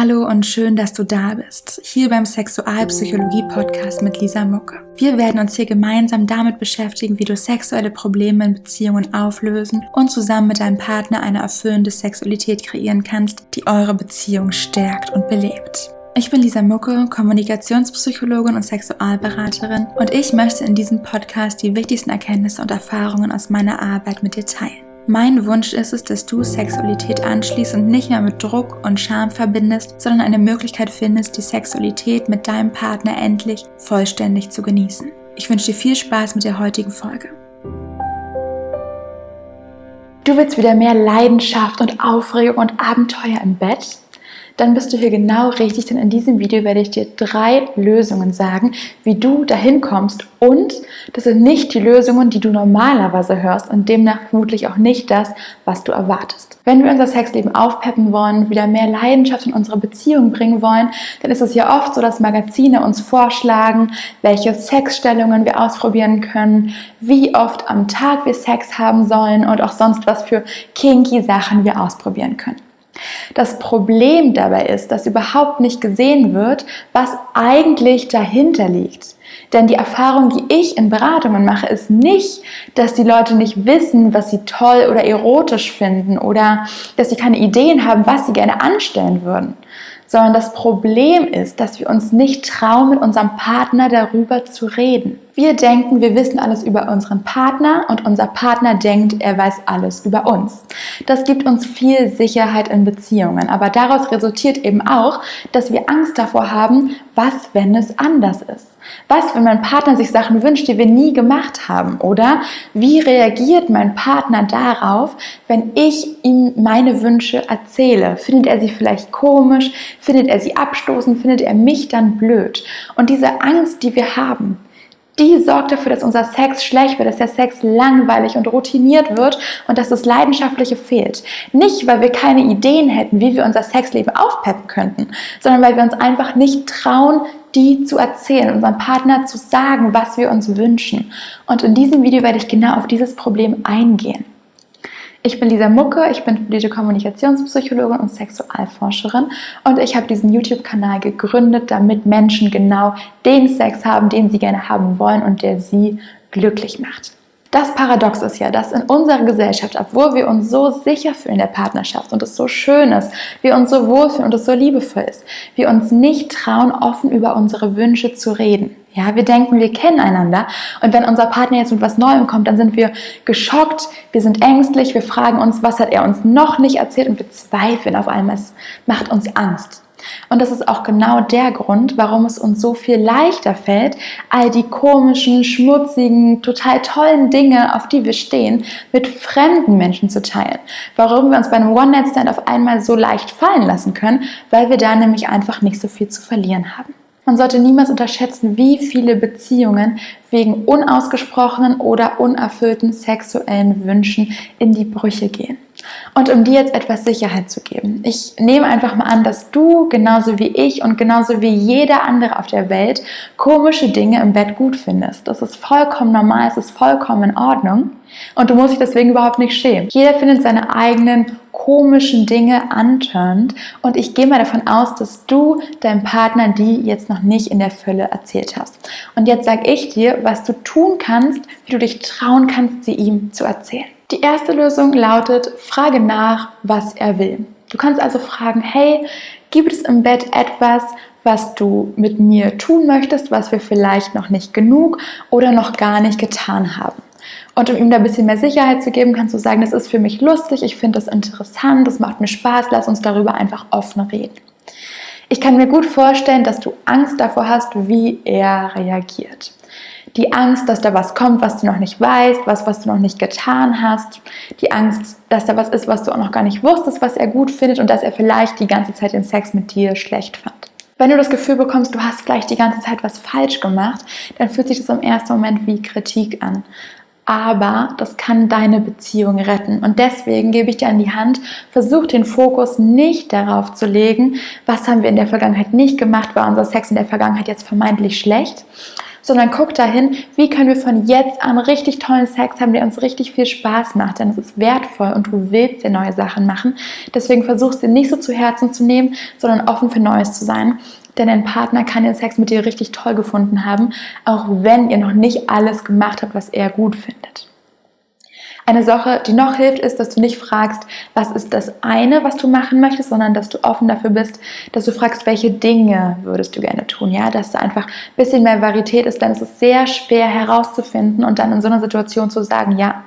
Hallo und schön, dass du da bist, hier beim Sexualpsychologie-Podcast mit Lisa Mucke. Wir werden uns hier gemeinsam damit beschäftigen, wie du sexuelle Probleme in Beziehungen auflösen und zusammen mit deinem Partner eine erfüllende Sexualität kreieren kannst, die eure Beziehung stärkt und belebt. Ich bin Lisa Mucke, Kommunikationspsychologin und Sexualberaterin und ich möchte in diesem Podcast die wichtigsten Erkenntnisse und Erfahrungen aus meiner Arbeit mit dir teilen. Mein Wunsch ist es, dass du Sexualität anschließt und nicht mehr mit Druck und Scham verbindest, sondern eine Möglichkeit findest, die Sexualität mit deinem Partner endlich vollständig zu genießen. Ich wünsche dir viel Spaß mit der heutigen Folge. Du willst wieder mehr Leidenschaft und Aufregung und Abenteuer im Bett? Dann bist du hier genau richtig, denn in diesem Video werde ich dir drei Lösungen sagen, wie du dahin kommst und das sind nicht die Lösungen, die du normalerweise hörst und demnach vermutlich auch nicht das, was du erwartest. Wenn wir unser Sexleben aufpeppen wollen, wieder mehr Leidenschaft in unsere Beziehung bringen wollen, dann ist es ja oft so, dass Magazine uns vorschlagen, welche Sexstellungen wir ausprobieren können, wie oft am Tag wir Sex haben sollen und auch sonst was für kinky Sachen wir ausprobieren können. Das Problem dabei ist, dass überhaupt nicht gesehen wird, was eigentlich dahinter liegt. Denn die Erfahrung, die ich in Beratungen mache, ist nicht, dass die Leute nicht wissen, was sie toll oder erotisch finden oder dass sie keine Ideen haben, was sie gerne anstellen würden, sondern das Problem ist, dass wir uns nicht trauen, mit unserem Partner darüber zu reden. Wir denken, wir wissen alles über unseren Partner und unser Partner denkt, er weiß alles über uns. Das gibt uns viel Sicherheit in Beziehungen, aber daraus resultiert eben auch, dass wir Angst davor haben, was, wenn es anders ist. Was, wenn mein Partner sich Sachen wünscht, die wir nie gemacht haben? Oder wie reagiert mein Partner darauf, wenn ich ihm meine Wünsche erzähle? Findet er sie vielleicht komisch? Findet er sie abstoßend? Findet er mich dann blöd? Und diese Angst, die wir haben, die sorgt dafür, dass unser Sex schlecht wird, dass der Sex langweilig und routiniert wird und dass das Leidenschaftliche fehlt. Nicht, weil wir keine Ideen hätten, wie wir unser Sexleben aufpeppen könnten, sondern weil wir uns einfach nicht trauen, die zu erzählen, unserem Partner zu sagen, was wir uns wünschen. Und in diesem Video werde ich genau auf dieses Problem eingehen. Ich bin Lisa Mucke, ich bin studierte Kommunikationspsychologin und Sexualforscherin und ich habe diesen YouTube-Kanal gegründet, damit Menschen genau den Sex haben, den sie gerne haben wollen und der sie glücklich macht. Das Paradox ist ja, dass in unserer Gesellschaft, obwohl wir uns so sicher fühlen in der Partnerschaft und es so schön ist, wir uns so wohlfühlen und es so liebevoll ist, wir uns nicht trauen, offen über unsere Wünsche zu reden. Ja, wir denken, wir kennen einander und wenn unser Partner jetzt mit was Neuem kommt, dann sind wir geschockt, wir sind ängstlich, wir fragen uns, was hat er uns noch nicht erzählt und wir zweifeln auf einmal. Es macht uns Angst. Und das ist auch genau der Grund, warum es uns so viel leichter fällt, all die komischen, schmutzigen, total tollen Dinge, auf die wir stehen, mit fremden Menschen zu teilen. Warum wir uns bei einem One-Night-Stand auf einmal so leicht fallen lassen können, weil wir da nämlich einfach nicht so viel zu verlieren haben. Man sollte niemals unterschätzen, wie viele Beziehungen wegen unausgesprochenen oder unerfüllten sexuellen Wünschen in die Brüche gehen. Und um dir jetzt etwas Sicherheit zu geben, ich nehme einfach mal an, dass du genauso wie ich und genauso wie jeder andere auf der Welt komische Dinge im Bett gut findest. Das ist vollkommen normal, es ist vollkommen in Ordnung und du musst dich deswegen überhaupt nicht schämen. Jeder findet seine eigenen komischen Dinge antörnt und ich gehe mal davon aus, dass du deinem Partner die jetzt noch nicht in der Fülle erzählt hast. Und jetzt sage ich dir, was du tun kannst, wie du dich trauen kannst, sie ihm zu erzählen. Die erste Lösung lautet, frage nach, was er will. Du kannst also fragen, hey, gibt es im Bett etwas, was du mit mir tun möchtest, was wir vielleicht noch nicht genug oder noch gar nicht getan haben? Und um ihm da ein bisschen mehr Sicherheit zu geben, kannst du sagen, das ist für mich lustig, ich finde das interessant, das macht mir Spaß, lass uns darüber einfach offen reden. Ich kann mir gut vorstellen, dass du Angst davor hast, wie er reagiert die Angst, dass da was kommt, was du noch nicht weißt, was, was du noch nicht getan hast, die Angst, dass da was ist, was du auch noch gar nicht wusstest, was er gut findet und dass er vielleicht die ganze Zeit den Sex mit dir schlecht fand. Wenn du das Gefühl bekommst, du hast vielleicht die ganze Zeit was falsch gemacht, dann fühlt sich das im ersten Moment wie Kritik an. Aber das kann deine Beziehung retten. Und deswegen gebe ich dir an die Hand, versuch den Fokus nicht darauf zu legen, was haben wir in der Vergangenheit nicht gemacht, war unser Sex in der Vergangenheit jetzt vermeintlich schlecht, sondern guck dahin, wie können wir von jetzt an richtig tollen Sex haben, der uns richtig viel Spaß macht, denn es ist wertvoll und du willst dir neue Sachen machen. Deswegen versuchst du nicht so zu Herzen zu nehmen, sondern offen für Neues zu sein. Denn dein Partner kann den Sex mit dir richtig toll gefunden haben, auch wenn ihr noch nicht alles gemacht habt, was er gut findet. Eine Sache, die noch hilft, ist, dass du nicht fragst, was ist das eine, was du machen möchtest, sondern dass du offen dafür bist, dass du fragst, welche Dinge würdest du gerne tun, ja, dass da einfach ein bisschen mehr Varietät ist, denn es ist sehr schwer herauszufinden und dann in so einer Situation zu sagen, ja,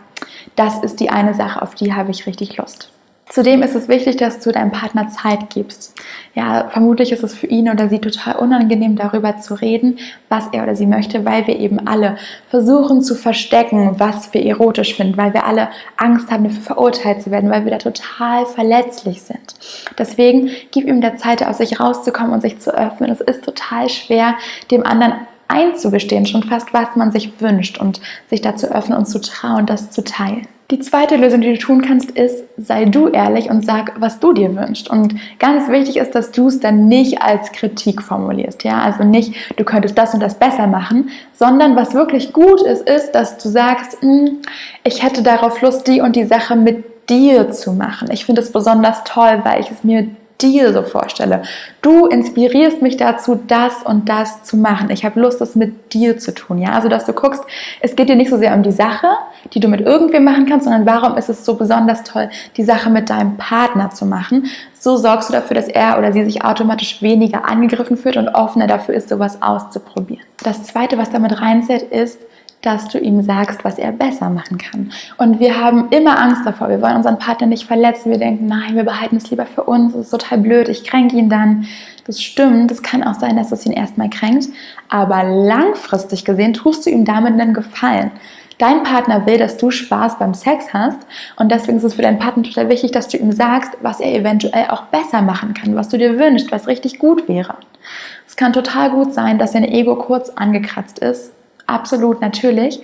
das ist die eine Sache, auf die habe ich richtig Lust. Zudem ist es wichtig, dass du deinem Partner Zeit gibst. Ja, vermutlich ist es für ihn oder sie total unangenehm, darüber zu reden, was er oder sie möchte, weil wir eben alle versuchen zu verstecken, was wir erotisch finden, weil wir alle Angst haben, dafür verurteilt zu werden, weil wir da total verletzlich sind. Deswegen gib ihm der Zeit, aus sich rauszukommen und sich zu öffnen. Es ist total schwer, dem anderen einzugestehen, schon fast, was man sich wünscht und sich dazu öffnen und zu trauen, das zu teilen. Die zweite Lösung, die du tun kannst, ist, sei du ehrlich und sag, was du dir wünschst. Und ganz wichtig ist, dass du es dann nicht als Kritik formulierst. Ja, also nicht, du könntest das und das besser machen, sondern was wirklich gut ist, ist, dass du sagst, hm, ich hätte darauf Lust, die und die Sache mit dir zu machen. Ich finde es besonders toll, weil ich es mir dir so vorstelle. Du inspirierst mich dazu, das und das zu machen. Ich habe Lust, das mit dir zu tun. Ja, also dass du guckst, es geht dir nicht so sehr um die Sache, die du mit irgendwem machen kannst, sondern warum ist es so besonders toll, die Sache mit deinem Partner zu machen. So sorgst du dafür, dass er oder sie sich automatisch weniger angegriffen fühlt und offener dafür ist, sowas auszuprobieren. Das zweite, was damit reinzählt, ist, dass du ihm sagst, was er besser machen kann. Und wir haben immer Angst davor. Wir wollen unseren Partner nicht verletzen. Wir denken, nein, wir behalten es lieber für uns. Das ist total blöd. Ich kränke ihn dann. Das stimmt. Es kann auch sein, dass es ihn erstmal kränkt. Aber langfristig gesehen tust du ihm damit einen Gefallen. Dein Partner will, dass du Spaß beim Sex hast und deswegen ist es für deinen Partner total wichtig, dass du ihm sagst, was er eventuell auch besser machen kann, was du dir wünschst, was richtig gut wäre. Es kann total gut sein, dass dein Ego kurz angekratzt ist absolut natürlich.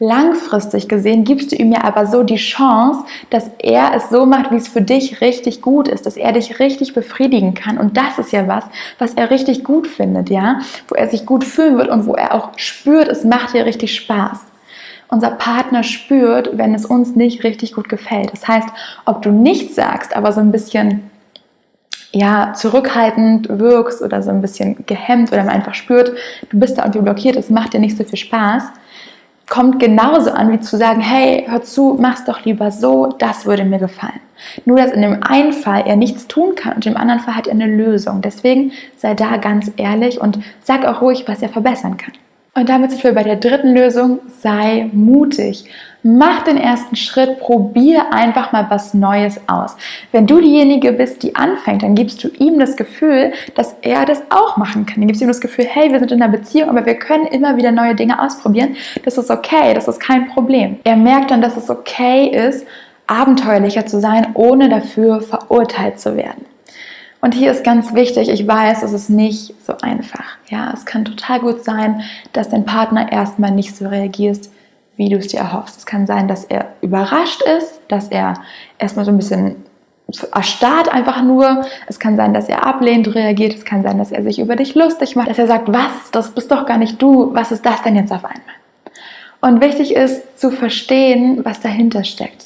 Langfristig gesehen gibst du ihm ja aber so die Chance, dass er es so macht, wie es für dich richtig gut ist, dass er dich richtig befriedigen kann. Und das ist ja was, was er richtig gut findet, ja, wo er sich gut fühlen wird und wo er auch spürt, es macht dir richtig Spaß. Unser Partner spürt, wenn es uns nicht richtig gut gefällt. Das heißt, ob du nichts sagst, aber so ein bisschen ja, zurückhaltend wirkst oder so ein bisschen gehemmt oder man einfach spürt, du bist da irgendwie blockiert, es macht dir nicht so viel Spaß, kommt genauso an, wie zu sagen, hey, hör zu, mach's doch lieber so, das würde mir gefallen. Nur, dass in dem einen Fall er nichts tun kann und im anderen Fall hat er eine Lösung. Deswegen sei da ganz ehrlich und sag auch ruhig, was er verbessern kann. Und damit sind wir bei der dritten Lösung, sei mutig. Mach den ersten Schritt, probier einfach mal was Neues aus. Wenn du diejenige bist, die anfängt, dann gibst du ihm das Gefühl, dass er das auch machen kann. Dann gibst du ihm das Gefühl, hey, wir sind in einer Beziehung, aber wir können immer wieder neue Dinge ausprobieren. Das ist okay, das ist kein Problem. Er merkt dann, dass es okay ist, abenteuerlicher zu sein, ohne dafür verurteilt zu werden. Und hier ist ganz wichtig, ich weiß, es ist nicht so einfach. Ja, es kann total gut sein, dass dein Partner erstmal nicht so reagiert, wie du es dir erhoffst. Es kann sein, dass er überrascht ist, dass er erstmal so ein bisschen erstarrt einfach nur. Es kann sein, dass er ablehnend reagiert. Es kann sein, dass er sich über dich lustig macht, dass er sagt, was, das bist doch gar nicht du. Was ist das denn jetzt auf einmal? Und wichtig ist zu verstehen, was dahinter steckt.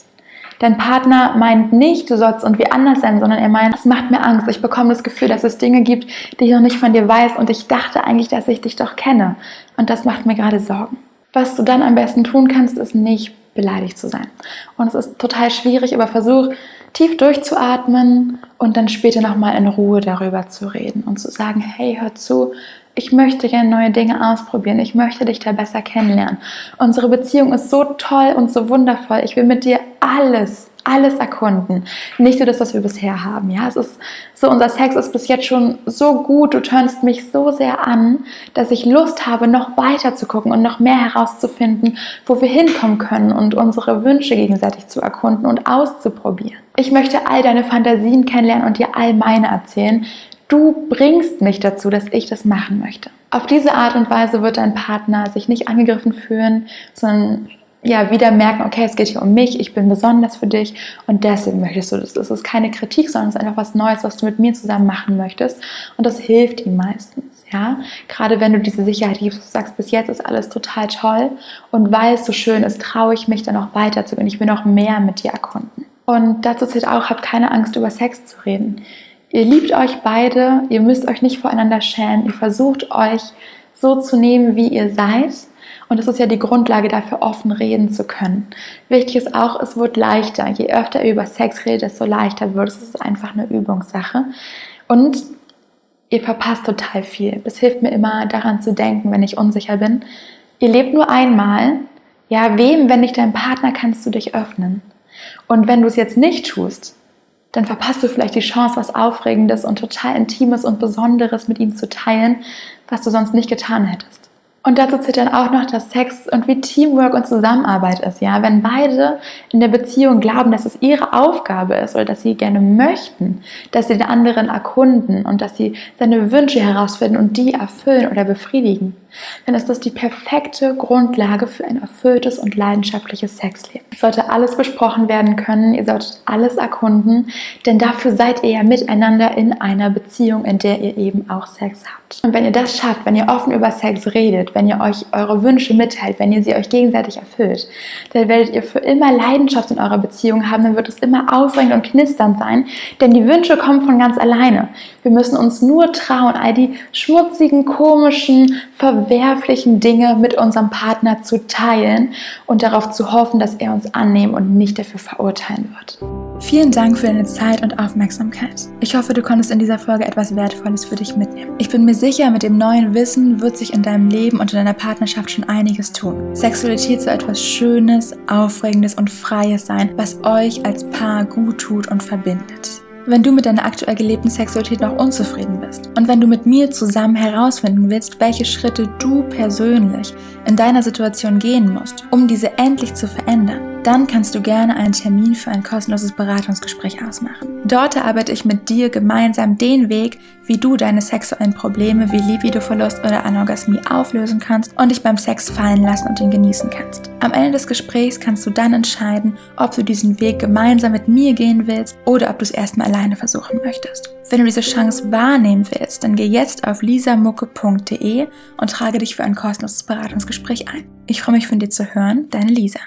Dein Partner meint nicht, du sollst irgendwie anders sein, sondern er meint, es macht mir Angst. Ich bekomme das Gefühl, dass es Dinge gibt, die ich noch nicht von dir weiß und ich dachte eigentlich, dass ich dich doch kenne. Und das macht mir gerade Sorgen. Was du dann am besten tun kannst, ist nicht beleidigt zu sein. Und es ist total schwierig, aber versuch tief durchzuatmen und dann später nochmal in Ruhe darüber zu reden und zu sagen, hey, hör zu, ich möchte gerne neue Dinge ausprobieren, ich möchte dich da besser kennenlernen. Unsere Beziehung ist so toll und so wundervoll, ich will mit dir alles alles erkunden. Nicht nur das, was wir bisher haben. Ja, es ist so, unser Sex ist bis jetzt schon so gut. Du turnst mich so sehr an, dass ich Lust habe, noch weiter zu gucken und noch mehr herauszufinden, wo wir hinkommen können und unsere Wünsche gegenseitig zu erkunden und auszuprobieren. Ich möchte all deine Fantasien kennenlernen und dir all meine erzählen. Du bringst mich dazu, dass ich das machen möchte. Auf diese Art und Weise wird dein Partner sich nicht angegriffen fühlen, sondern ja, wieder merken, okay, es geht hier um mich, ich bin besonders für dich und deswegen möchtest du das. Das ist keine Kritik, sondern es ist einfach was Neues, was du mit mir zusammen machen möchtest und das hilft ihm meistens. Ja, gerade wenn du diese Sicherheit gibst, du sagst, bis jetzt ist alles total toll und weil es so schön ist, traue ich mich dann auch weiterzugehen. Ich will noch mehr mit dir erkunden. Und dazu zählt auch, habt keine Angst, über Sex zu reden. Ihr liebt euch beide, ihr müsst euch nicht voreinander schämen, ihr versucht euch so zu nehmen, wie ihr seid. Und das ist ja die Grundlage dafür, offen reden zu können. Wichtig ist auch, es wird leichter. Je öfter ihr über Sex redet, desto leichter wird es. Es ist einfach eine Übungssache. Und ihr verpasst total viel. Das hilft mir immer daran zu denken, wenn ich unsicher bin. Ihr lebt nur einmal. Ja, wem, wenn nicht dein Partner, kannst du dich öffnen? Und wenn du es jetzt nicht tust, dann verpasst du vielleicht die Chance, was Aufregendes und total Intimes und Besonderes mit ihm zu teilen, was du sonst nicht getan hättest. Und dazu zählt dann auch noch, dass Sex und wie Teamwork und Zusammenarbeit ist. Ja, wenn beide in der Beziehung glauben, dass es ihre Aufgabe ist oder dass sie gerne möchten, dass sie den anderen erkunden und dass sie seine Wünsche herausfinden und die erfüllen oder befriedigen, dann ist das die perfekte Grundlage für ein erfülltes und leidenschaftliches Sexleben. Es sollte alles besprochen werden können, ihr solltet alles erkunden, denn dafür seid ihr ja miteinander in einer Beziehung, in der ihr eben auch Sex habt. Und wenn ihr das schafft, wenn ihr offen über Sex redet, wenn ihr euch eure Wünsche mitteilt, wenn ihr sie euch gegenseitig erfüllt, dann werdet ihr für immer Leidenschaft in eurer Beziehung haben, dann wird es immer aufregend und knisternd sein, denn die Wünsche kommen von ganz alleine. Wir müssen uns nur trauen, all die schmutzigen, komischen, verwirrten, verwerflichen Dinge mit unserem Partner zu teilen und darauf zu hoffen, dass er uns annehmen und nicht dafür verurteilen wird. Vielen Dank für deine Zeit und Aufmerksamkeit. Ich hoffe, du konntest in dieser Folge etwas Wertvolles für dich mitnehmen. Ich bin mir sicher, mit dem neuen Wissen wird sich in deinem Leben und in deiner Partnerschaft schon einiges tun. Sexualität soll etwas Schönes, Aufregendes und Freies sein, was euch als Paar gut tut und verbindet wenn du mit deiner aktuell gelebten Sexualität noch unzufrieden bist und wenn du mit mir zusammen herausfinden willst, welche Schritte du persönlich in deiner Situation gehen musst, um diese endlich zu verändern dann kannst du gerne einen Termin für ein kostenloses Beratungsgespräch ausmachen. Dort erarbeite ich mit dir gemeinsam den Weg, wie du deine sexuellen Probleme wie Libidoverlust oder Anorgasmie auflösen kannst und dich beim Sex fallen lassen und ihn genießen kannst. Am Ende des Gesprächs kannst du dann entscheiden, ob du diesen Weg gemeinsam mit mir gehen willst oder ob du es erstmal alleine versuchen möchtest. Wenn du diese Chance wahrnehmen willst, dann geh jetzt auf lisamucke.de und trage dich für ein kostenloses Beratungsgespräch ein. Ich freue mich von dir zu hören, deine Lisa.